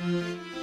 Música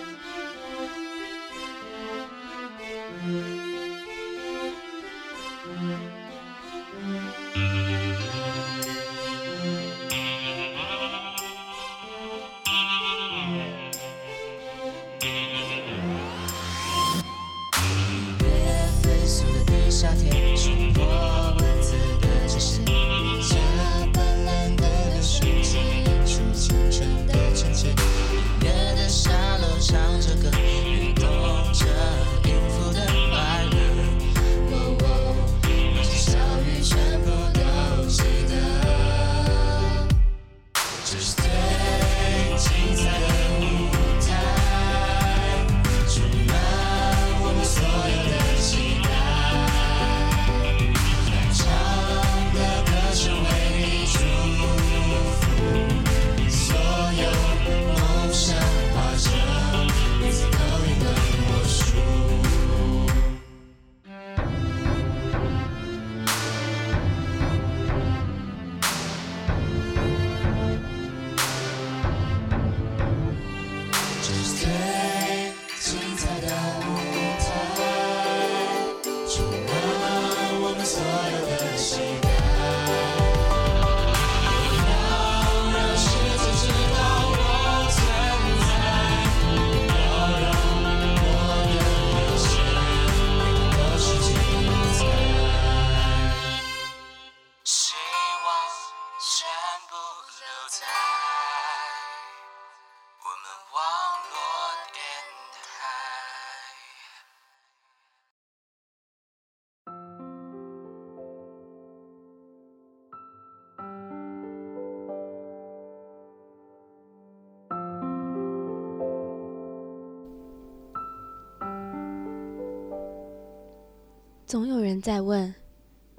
总有人在问，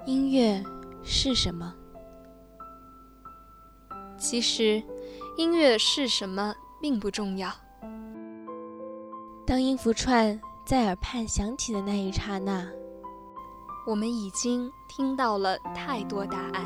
音乐是什么？其实，音乐是什么并不重要。当音符串在耳畔响起的那一刹那，我们已经听到了太多答案。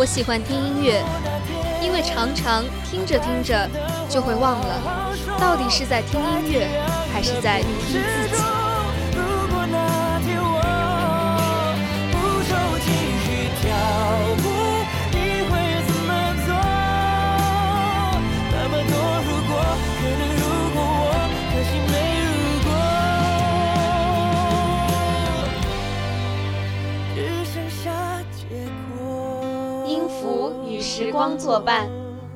我喜欢听音乐，因为常常听着听着就会忘了，到底是在听音乐，还是在听自己。光作伴，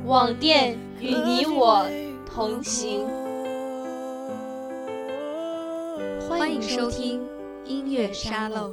网店与你我同行。欢迎收听音乐沙漏。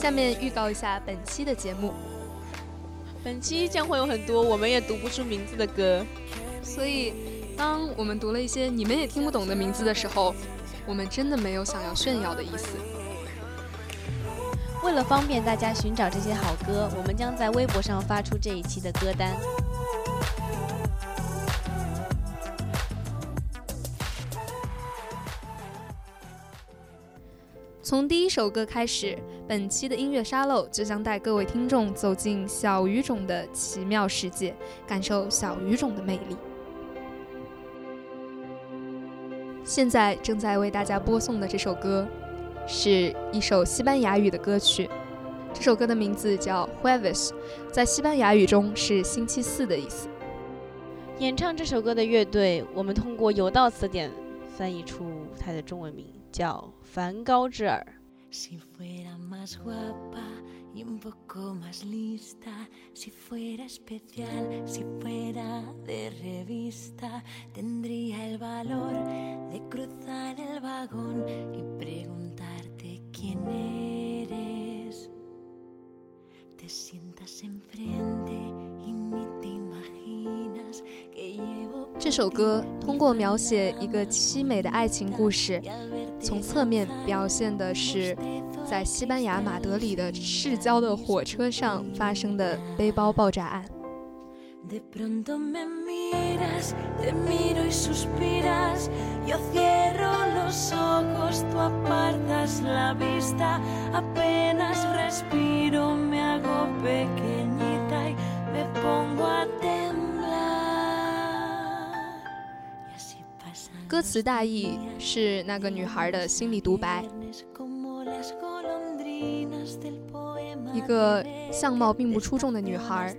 下面预告一下本期的节目，本期将会有很多我们也读不出名字的歌，所以当我们读了一些你们也听不懂的名字的时候，我们真的没有想要炫耀的意思。为了方便大家寻找这些好歌，我们将在微博上发出这一期的歌单。从第一首歌开始，本期的音乐沙漏就将带各位听众走进小语种的奇妙世界，感受小语种的魅力。现在正在为大家播送的这首歌，是一首西班牙语的歌曲。这首歌的名字叫 Jueves，在西班牙语中是星期四的意思。演唱这首歌的乐队，我们通过有道词典翻译出它的中文名。叫梵高之耳。Si fuera más guapa y un poco más lista, si fuera especial, si fuera de revista, tendría el valor de cruzar el vagón y preguntarte quién eres. Te sientas enfrente y ni te imaginas que llevo. 这首歌通过描写一个凄美的爱情故事。从侧面表现的是，在西班牙马德里的市郊的火车上发生的背包爆炸案。歌词大意是那个女孩的心理独白：一个相貌并不出众的女孩，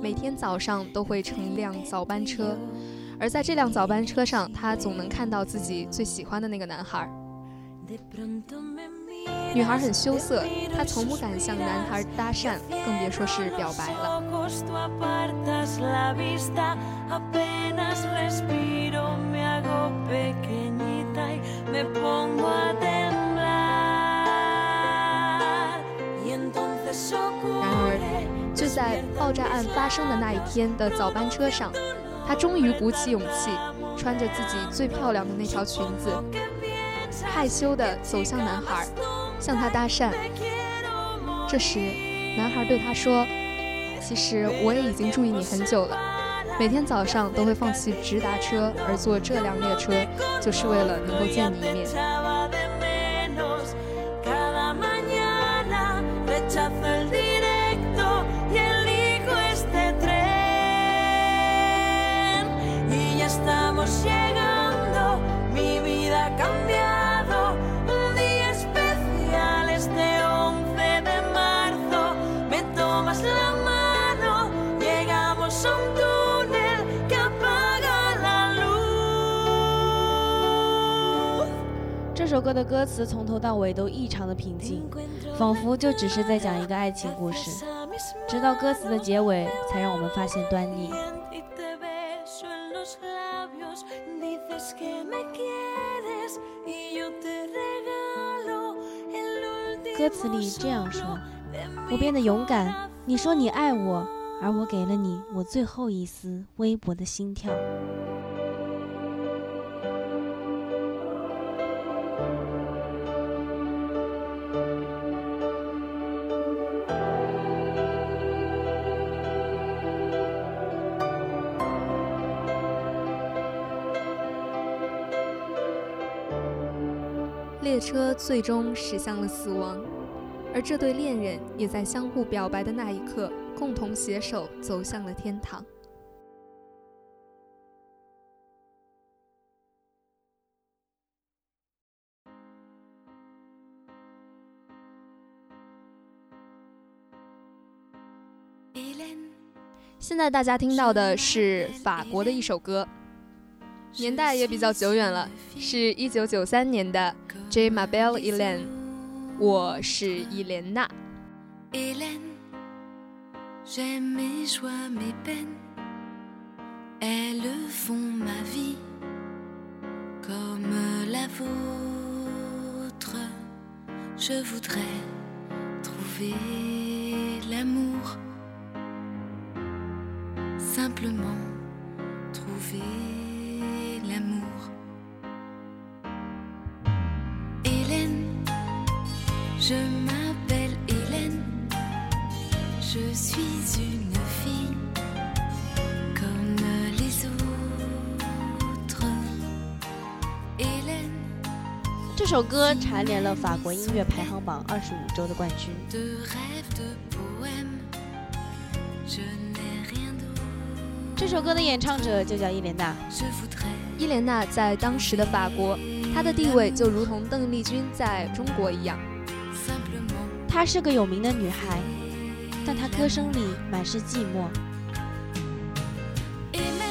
每天早上都会乘一辆早班车，而在这辆早班车上，她总能看到自己最喜欢的那个男孩。女孩很羞涩，她从不敢向男孩搭讪，更别说是表白了。然而，就在爆炸案发生的那一天的早班车上，她终于鼓起勇气，穿着自己最漂亮的那条裙子，害羞地走向男孩。向他搭讪。这时，男孩对他说：“其实我也已经注意你很久了，每天早上都会放弃直达车而坐这辆列车，就是为了能够见你一面。”歌的歌词从头到尾都异常的平静，仿佛就只是在讲一个爱情故事。直到歌词的结尾，才让我们发现端倪。歌词里这样说：“我变得勇敢，你说你爱我，而我给了你我最后一丝微薄的心跳。”车最终驶向了死亡，而这对恋人也在相互表白的那一刻，共同携手走向了天堂。现在大家听到的是法国的一首歌。年代也比较久远了，是一九九三年的 J. Mabel e l e n 我是伊莲娜。这首歌蝉联了法国音乐排行榜二十五周的冠军。这首歌的演唱者就叫伊莲娜。伊莲娜在当时的法国，她的地位就如同邓丽君在中国一样。她是个有名的女孩，但她歌声里满是寂寞。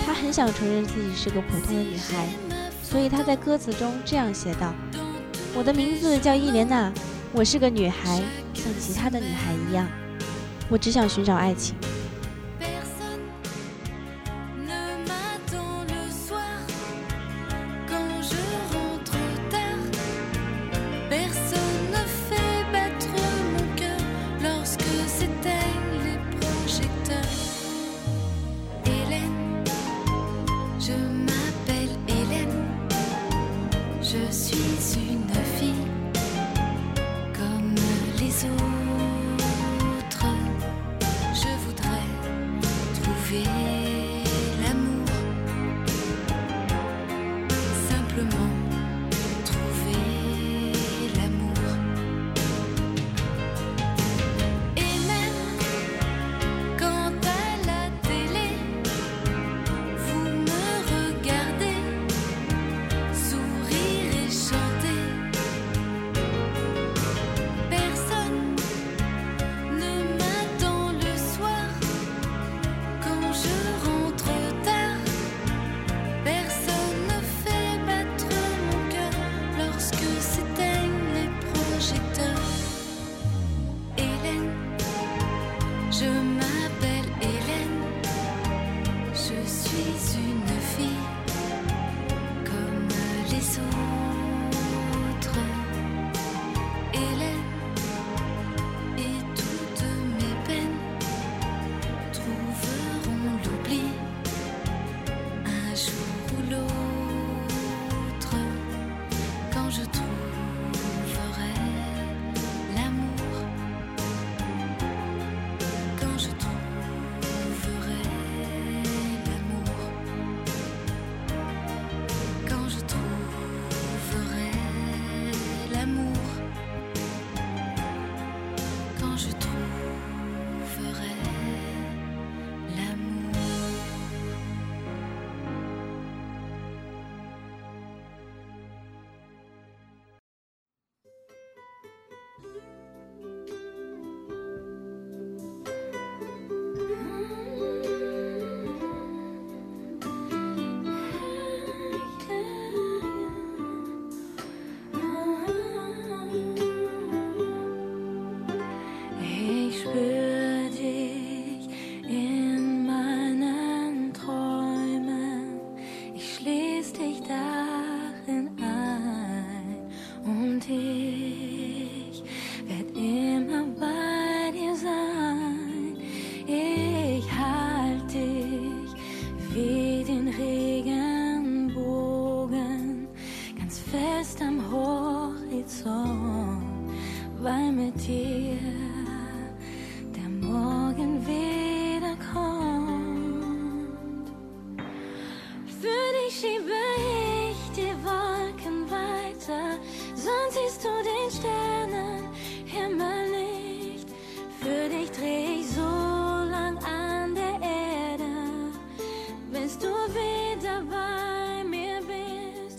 她很想承认自己是个普通的女孩，所以她在歌词中这样写道。我的名字叫伊莲娜，我是个女孩，像其他的女孩一样，我只想寻找爱情。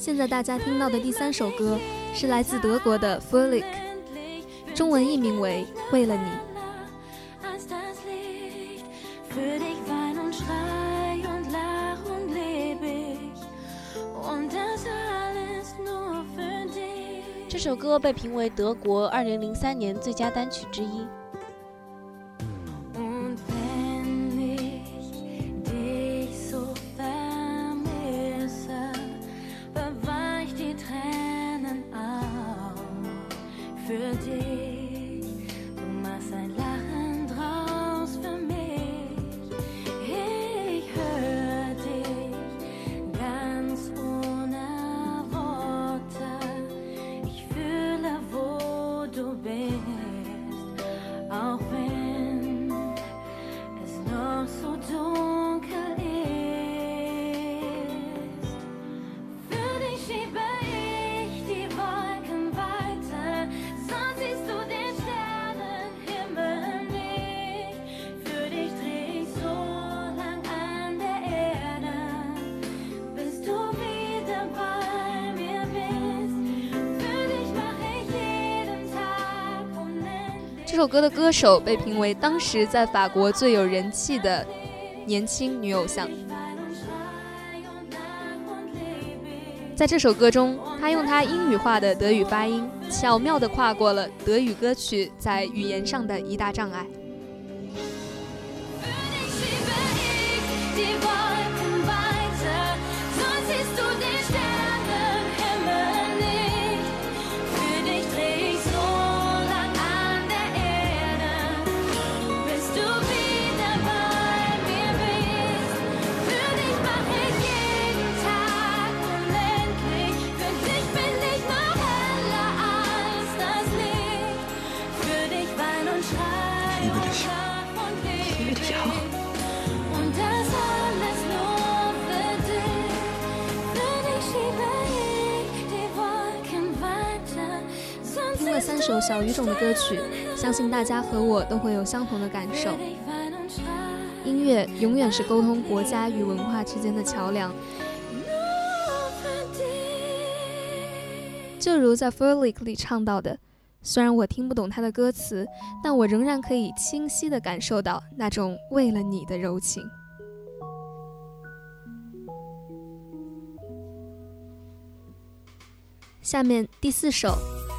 现在大家听到的第三首歌是来自德国的 f u l i k 中文译名为《为了你》。这首歌被评为德国2003年最佳单曲之一。这首歌的歌手被评为当时在法国最有人气的年轻女偶像。在这首歌中，她用她英语化的德语发音，巧妙地跨过了德语歌曲在语言上的一大障碍。首小语种的歌曲，相信大家和我都会有相同的感受。音乐永远是沟通国家与文化之间的桥梁。就如在《f u r l i k 里唱到的，虽然我听不懂他的歌词，但我仍然可以清晰地感受到那种为了你的柔情。下面第四首。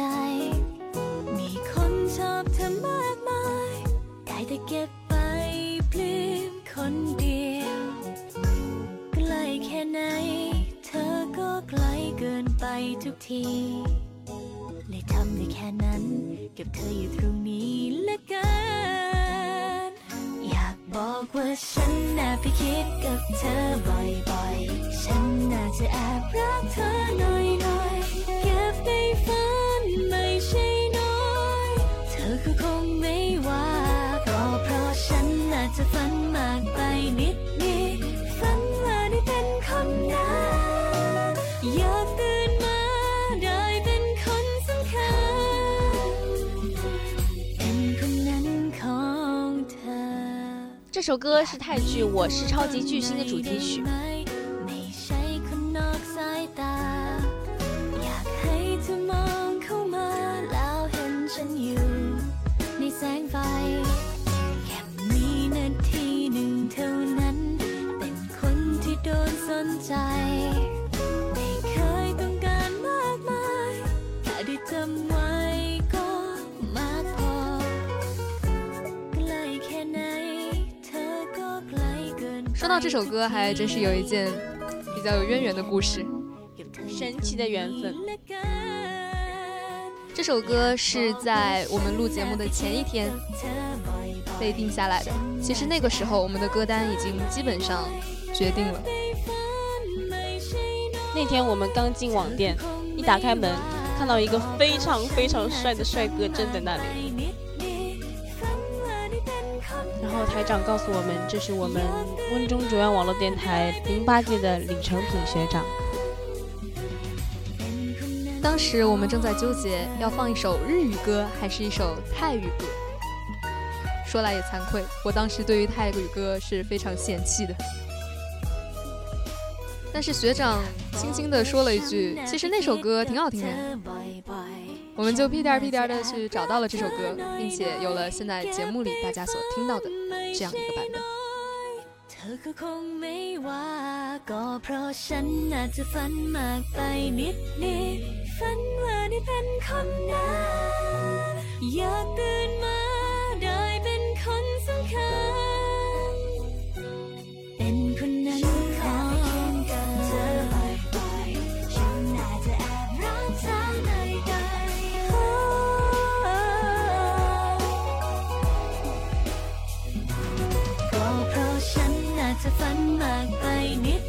ใจ มีคนชอบเธอมากมาย ได้แต่เก็บไปปลื้มคนเดียวใกล้แค่ไหน เธอก็ไกลเกินไปทุกทีเลยทำได้แค่นั้น เก็บเธออยู่ตรงนี้ละกัน อยากบอกว่าฉันน่าไปคิดกับเธอบ่อยๆ ฉันน่าจะแอบรักเธอหน่อยๆเก็บในฝัน 这首歌是泰剧《我是超级巨星》的主题曲。到这首歌，还真是有一件比较有渊源的故事，神奇的缘分。这首歌是在我们录节目的前一天被定下来的。其实那个时候，我们的歌单已经基本上决定了。那天我们刚进网店，一打开门，看到一个非常非常帅的帅哥站在那里。台长告诉我们，这是我们温中主要网络电台零八届的李成品学长。当时我们正在纠结要放一首日语歌还是一首泰语歌。说来也惭愧，我当时对于泰语歌是非常嫌弃的。但是学长轻轻地说了一句：“其实那首歌挺好听的。”我们就屁颠儿屁颠儿的去找到了这首歌，并且有了现在节目里大家所听到的这样一个版本。เธอก็คงไม่ว่าก็เพราะฉันอาจจะฝันมากไปนิดนิดฝันว่าได้เป็นคนนั้นอยากตื่นมาได้เป็นคนสำคัญ phấn mang tay biết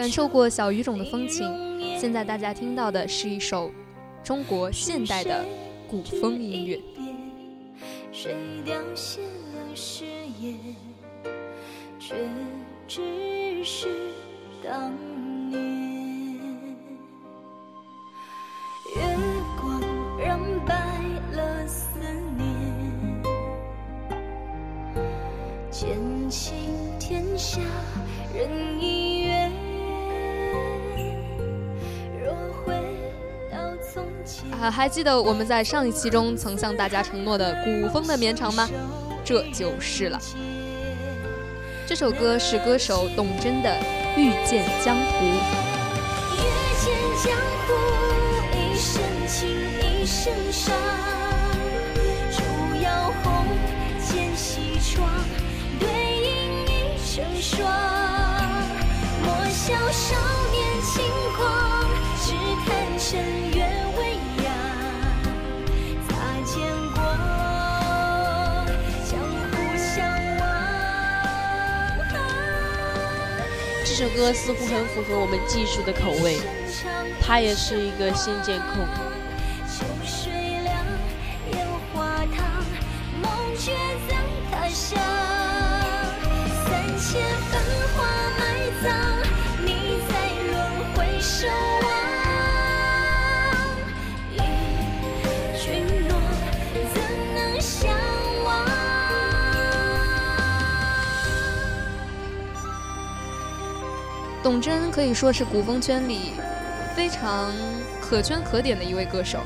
感受过小语种的风情。现在大家听到的是一首中国现代的古风音乐。谁凋谢了誓言，却只是当还记得我们在上一期中曾向大家承诺的古风的绵长吗？这就是了。这首歌是歌手董贞的《遇见江湖》。莫笑少年轻狂，只看尘首歌似乎很符合我们技术的口味，它也是一个仙剑控。董贞可以说是古风圈里非常可圈可点的一位歌手。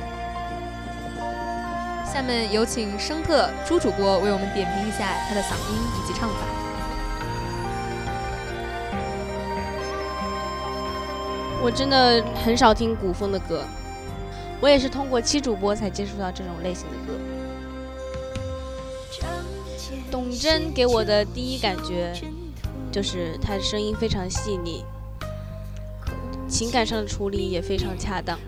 下面有请声特朱主播为我们点评一下他的嗓音以及唱法。我真的很少听古风的歌，我也是通过七主播才接触到这种类型的歌。董贞给我的第一感觉。就是他的声音非常细腻，情感上的处理也非常恰当。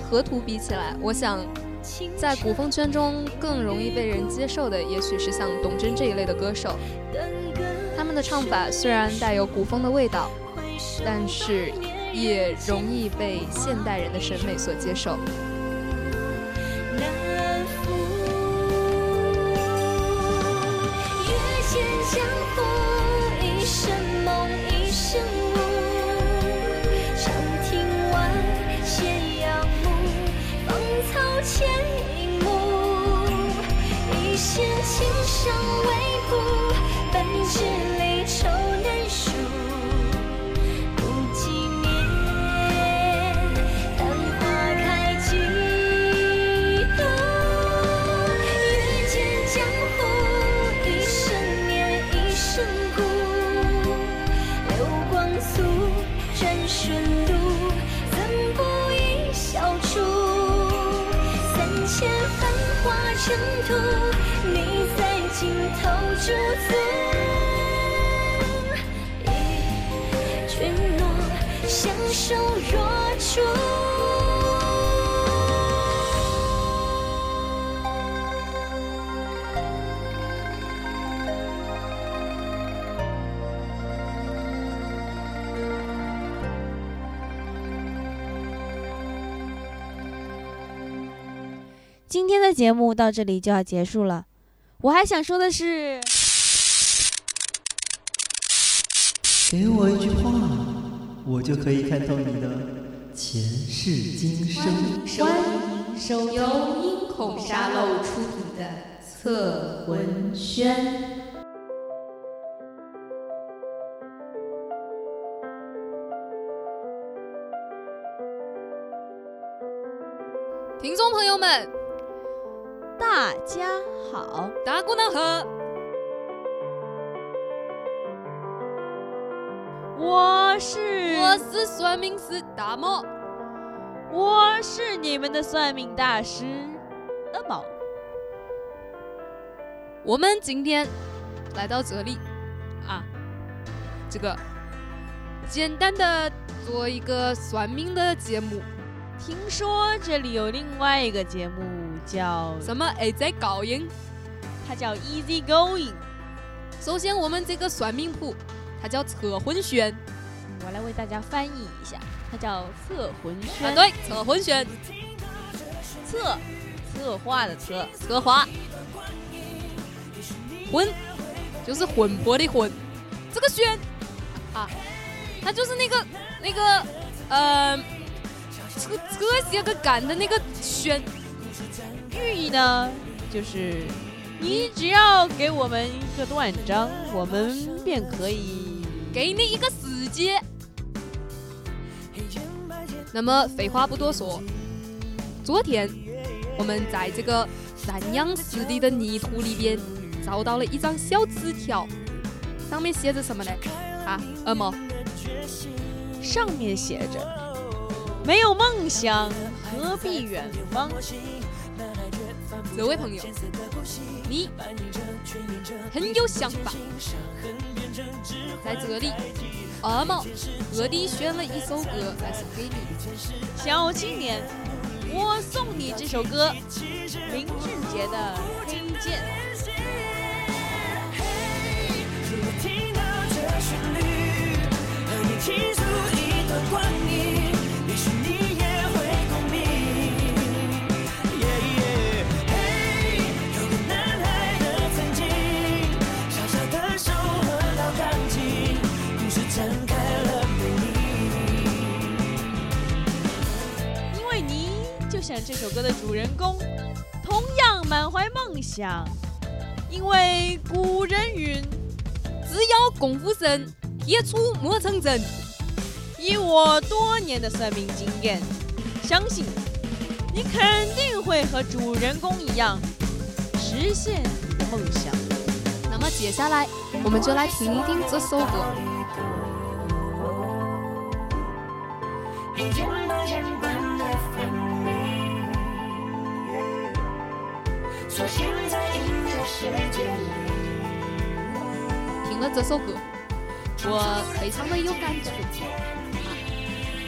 河图比起来，我想，在古风圈中更容易被人接受的，也许是像董贞这一类的歌手。他们的唱法虽然带有古风的味道，但是也容易被现代人的审美所接受。的节目到这里就要结束了，我还想说的是，给我一句话，我就可以看透你的前世今生。欢迎收由音孔沙漏出品的《测魂轩》。听众朋友们。大家好，大姑娘好，我是我是算命师大魔，我是你们的算命大师阿毛。我们今天来到这里。啊，这个简单的做一个算命的节目。听说这里有另外一个节目叫什么？哎，在高音，它叫 Easy Going。首先，我们这个算命谱，它叫测魂轩。我来为大家翻译一下，它叫测魂轩。啊，对，测魂轩，策，策划的策，策划。魂，就是魂魄的魂。这个轩，啊，它就是那个那个，呃，这个这些个干的那个轩。寓意呢，就是你只要给我们一个断章，我们便可以给你一个死结。那么废话不多说，昨天我们在这个南阳湿地的泥土里边找到了一张小纸条，上面写着什么呢？啊，二毛，上面写着：没有梦想何必远方？这位朋友，你很有想法，在这里。二毛特地选了一首歌来送给你，小青年，我送你这首歌，林俊杰的《黑键》。像这首歌的主人公，同样满怀梦想。因为古人云：“只要功夫深，铁杵磨成针。”以我多年的算命经验，相信你肯定会和主人公一样，实现你的梦想。那么接下来，我们就来听一听这首歌。听了这首歌，我非常的有感触，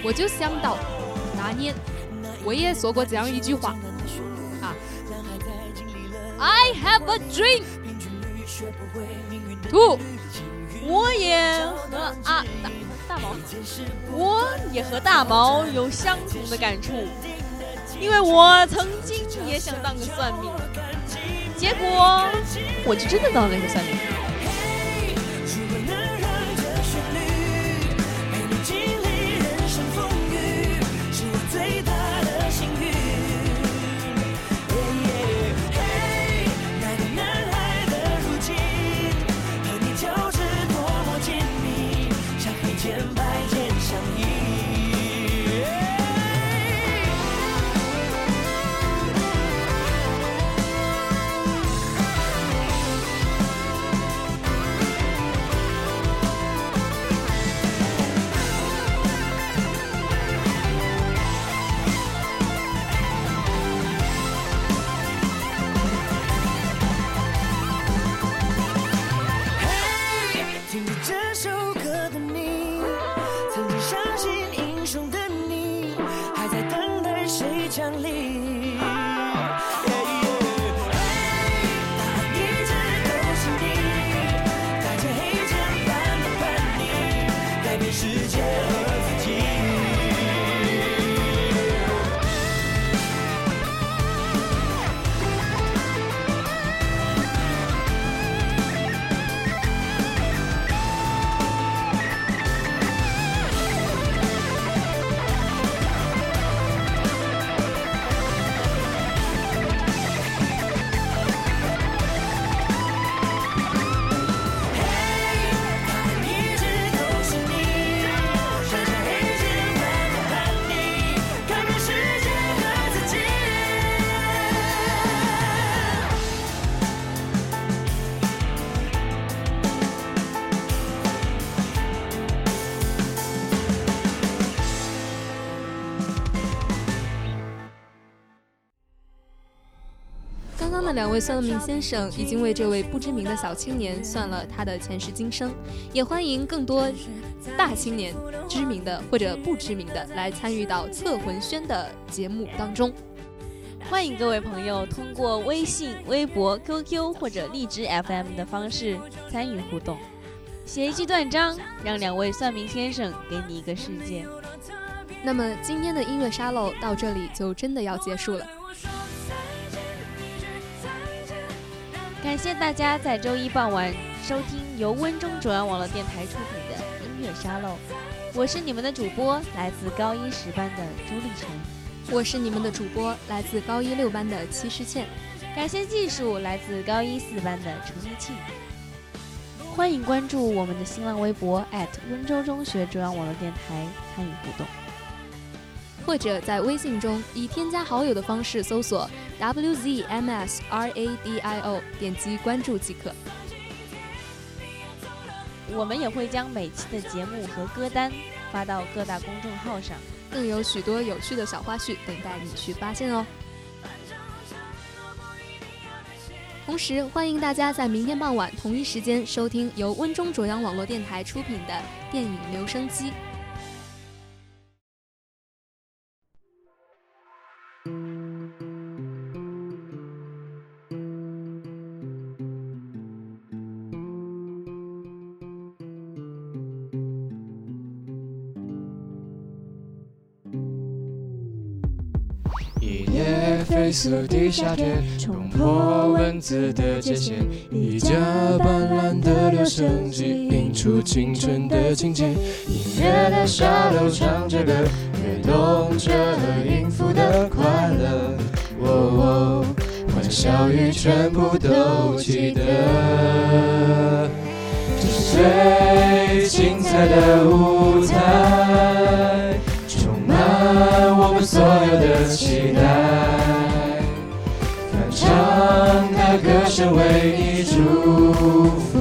我就想到那年我也说过这样一句话啊，I have a dream。two，我也和啊大大毛，我也和大毛有相同的感触，因为我曾经也想当个算命。结果，我就真的当了一个算命。们两位算命先生已经为这位不知名的小青年算了他的前世今生，也欢迎更多大青年、知名的或者不知名的来参与到测魂轩的节目当中。欢迎各位朋友通过微信、微博、QQ 或者荔枝 FM 的方式参与互动，写一句断章，让两位算命先生给你一个世界。那么今天的音乐沙漏到这里就真的要结束了。感谢大家在周一傍晚收听由温中主央网络电台出品的音乐沙漏，我是你们的主播，来自高一十班的朱立晨。我是你们的主播，来自高一六班的戚诗倩。感谢技术，来自高一四班的程一庆。欢迎关注我们的新浪微博温州中学中央网络电台参与互动，或者在微信中以添加好友的方式搜索 WZMSRADIO，点击关注即可。我们也会将每期的节目和歌单发到各大公众号上。更有许多有趣的小花絮等待你去发现哦！同时，欢迎大家在明天傍晚同一时间收听由温中卓阳网络电台出品的电影留声机。色的夏天，冲破文字的界限，一架斑斓的留声机，映出青春的情节。音乐的沙漏唱着歌，跃动着音符的快乐。哦，欢笑语全部都记得，这是最精彩的舞台，充满我们所有的歌声为你祝福，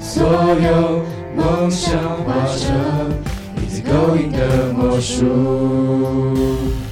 所有梦想化成一次勾引的魔术。